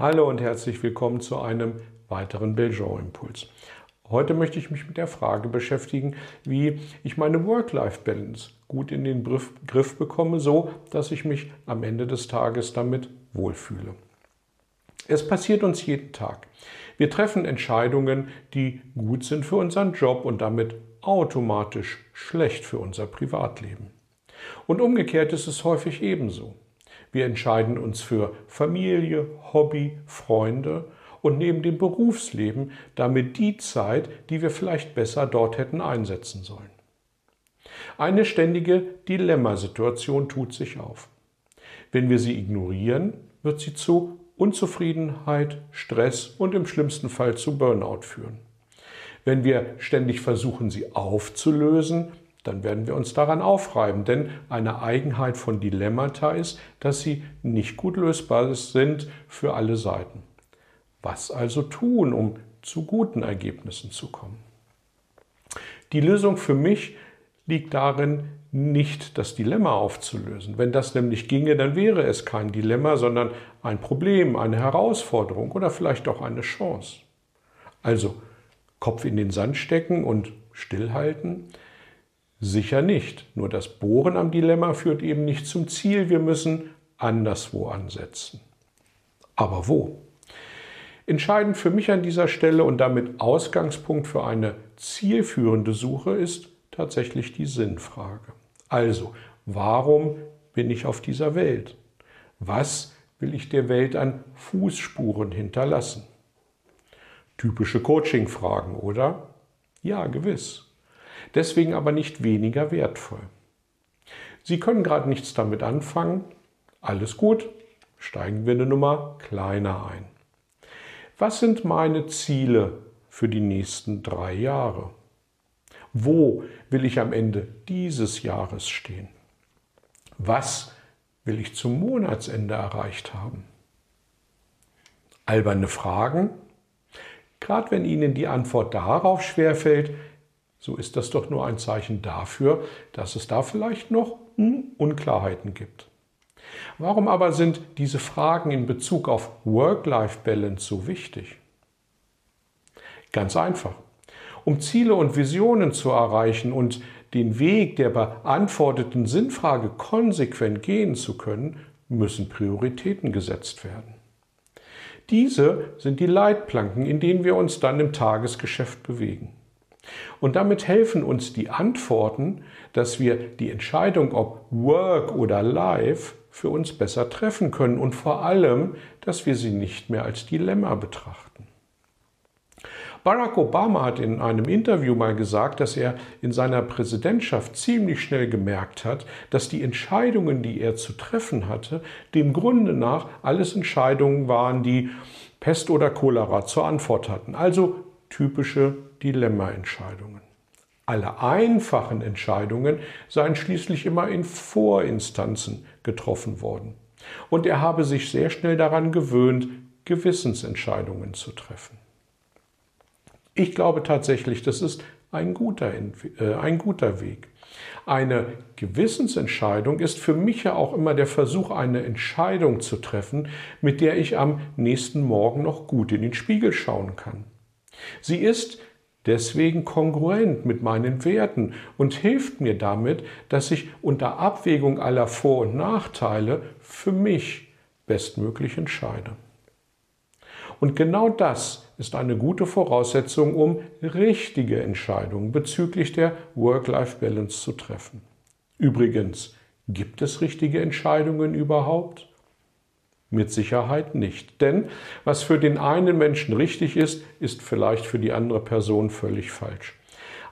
Hallo und herzlich willkommen zu einem weiteren Belgian-Impuls. Heute möchte ich mich mit der Frage beschäftigen, wie ich meine Work-Life-Balance gut in den Griff bekomme, so dass ich mich am Ende des Tages damit wohlfühle. Es passiert uns jeden Tag. Wir treffen Entscheidungen, die gut sind für unseren Job und damit automatisch schlecht für unser Privatleben. Und umgekehrt ist es häufig ebenso. Wir entscheiden uns für Familie, Hobby, Freunde und neben dem Berufsleben damit die Zeit, die wir vielleicht besser dort hätten einsetzen sollen. Eine ständige Dilemmasituation tut sich auf. Wenn wir sie ignorieren, wird sie zu Unzufriedenheit, Stress und im schlimmsten Fall zu Burnout führen. Wenn wir ständig versuchen, sie aufzulösen, dann werden wir uns daran aufreiben. Denn eine Eigenheit von Dilemmata ist, dass sie nicht gut lösbar sind für alle Seiten. Was also tun, um zu guten Ergebnissen zu kommen? Die Lösung für mich liegt darin, nicht das Dilemma aufzulösen. Wenn das nämlich ginge, dann wäre es kein Dilemma, sondern ein Problem, eine Herausforderung oder vielleicht auch eine Chance. Also Kopf in den Sand stecken und stillhalten, Sicher nicht. Nur das Bohren am Dilemma führt eben nicht zum Ziel. Wir müssen anderswo ansetzen. Aber wo? Entscheidend für mich an dieser Stelle und damit Ausgangspunkt für eine zielführende Suche ist tatsächlich die Sinnfrage. Also, warum bin ich auf dieser Welt? Was will ich der Welt an Fußspuren hinterlassen? Typische Coaching-Fragen, oder? Ja, gewiss deswegen aber nicht weniger wertvoll. Sie können gerade nichts damit anfangen, alles gut, steigen wir eine Nummer kleiner ein. Was sind meine Ziele für die nächsten drei Jahre? Wo will ich am Ende dieses Jahres stehen? Was will ich zum Monatsende erreicht haben? Alberne Fragen? Gerade wenn Ihnen die Antwort darauf schwerfällt, so ist das doch nur ein Zeichen dafür, dass es da vielleicht noch hm, Unklarheiten gibt. Warum aber sind diese Fragen in Bezug auf Work-Life-Balance so wichtig? Ganz einfach. Um Ziele und Visionen zu erreichen und den Weg der beantworteten Sinnfrage konsequent gehen zu können, müssen Prioritäten gesetzt werden. Diese sind die Leitplanken, in denen wir uns dann im Tagesgeschäft bewegen. Und damit helfen uns die Antworten, dass wir die Entscheidung, ob Work oder Life, für uns besser treffen können und vor allem, dass wir sie nicht mehr als Dilemma betrachten. Barack Obama hat in einem Interview mal gesagt, dass er in seiner Präsidentschaft ziemlich schnell gemerkt hat, dass die Entscheidungen, die er zu treffen hatte, dem Grunde nach alles Entscheidungen waren, die Pest oder Cholera zur Antwort hatten. Also typische Dilemma-Entscheidungen. Alle einfachen Entscheidungen seien schließlich immer in Vorinstanzen getroffen worden. Und er habe sich sehr schnell daran gewöhnt, Gewissensentscheidungen zu treffen. Ich glaube tatsächlich, das ist ein guter, äh, ein guter Weg. Eine Gewissensentscheidung ist für mich ja auch immer der Versuch, eine Entscheidung zu treffen, mit der ich am nächsten Morgen noch gut in den Spiegel schauen kann. Sie ist deswegen kongruent mit meinen Werten und hilft mir damit, dass ich unter Abwägung aller Vor- und Nachteile für mich bestmöglich entscheide. Und genau das ist eine gute Voraussetzung, um richtige Entscheidungen bezüglich der Work-Life-Balance zu treffen. Übrigens, gibt es richtige Entscheidungen überhaupt? Mit Sicherheit nicht. Denn was für den einen Menschen richtig ist, ist vielleicht für die andere Person völlig falsch.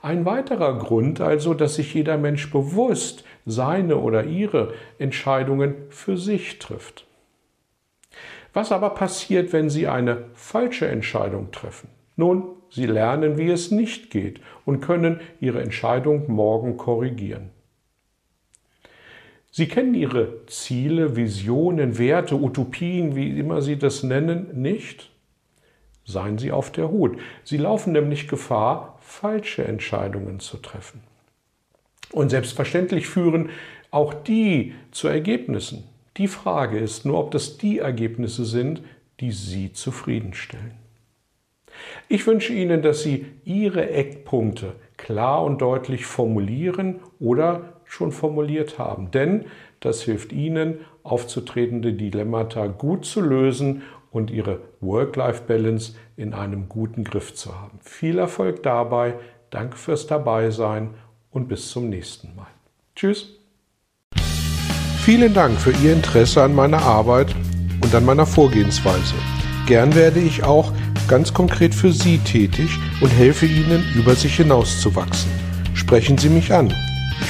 Ein weiterer Grund also, dass sich jeder Mensch bewusst seine oder ihre Entscheidungen für sich trifft. Was aber passiert, wenn Sie eine falsche Entscheidung treffen? Nun, Sie lernen, wie es nicht geht und können Ihre Entscheidung morgen korrigieren. Sie kennen Ihre Ziele, Visionen, Werte, Utopien, wie immer Sie das nennen, nicht? Seien Sie auf der Hut. Sie laufen nämlich Gefahr, falsche Entscheidungen zu treffen. Und selbstverständlich führen auch die zu Ergebnissen. Die Frage ist nur, ob das die Ergebnisse sind, die Sie zufriedenstellen. Ich wünsche Ihnen, dass Sie Ihre Eckpunkte klar und deutlich formulieren oder schon formuliert haben, denn das hilft Ihnen, aufzutretende Dilemmata gut zu lösen und Ihre Work-Life-Balance in einem guten Griff zu haben. Viel Erfolg dabei, danke fürs Dabeisein und bis zum nächsten Mal. Tschüss. Vielen Dank für Ihr Interesse an meiner Arbeit und an meiner Vorgehensweise. Gern werde ich auch ganz konkret für Sie tätig und helfe Ihnen, über sich hinauszuwachsen. Sprechen Sie mich an.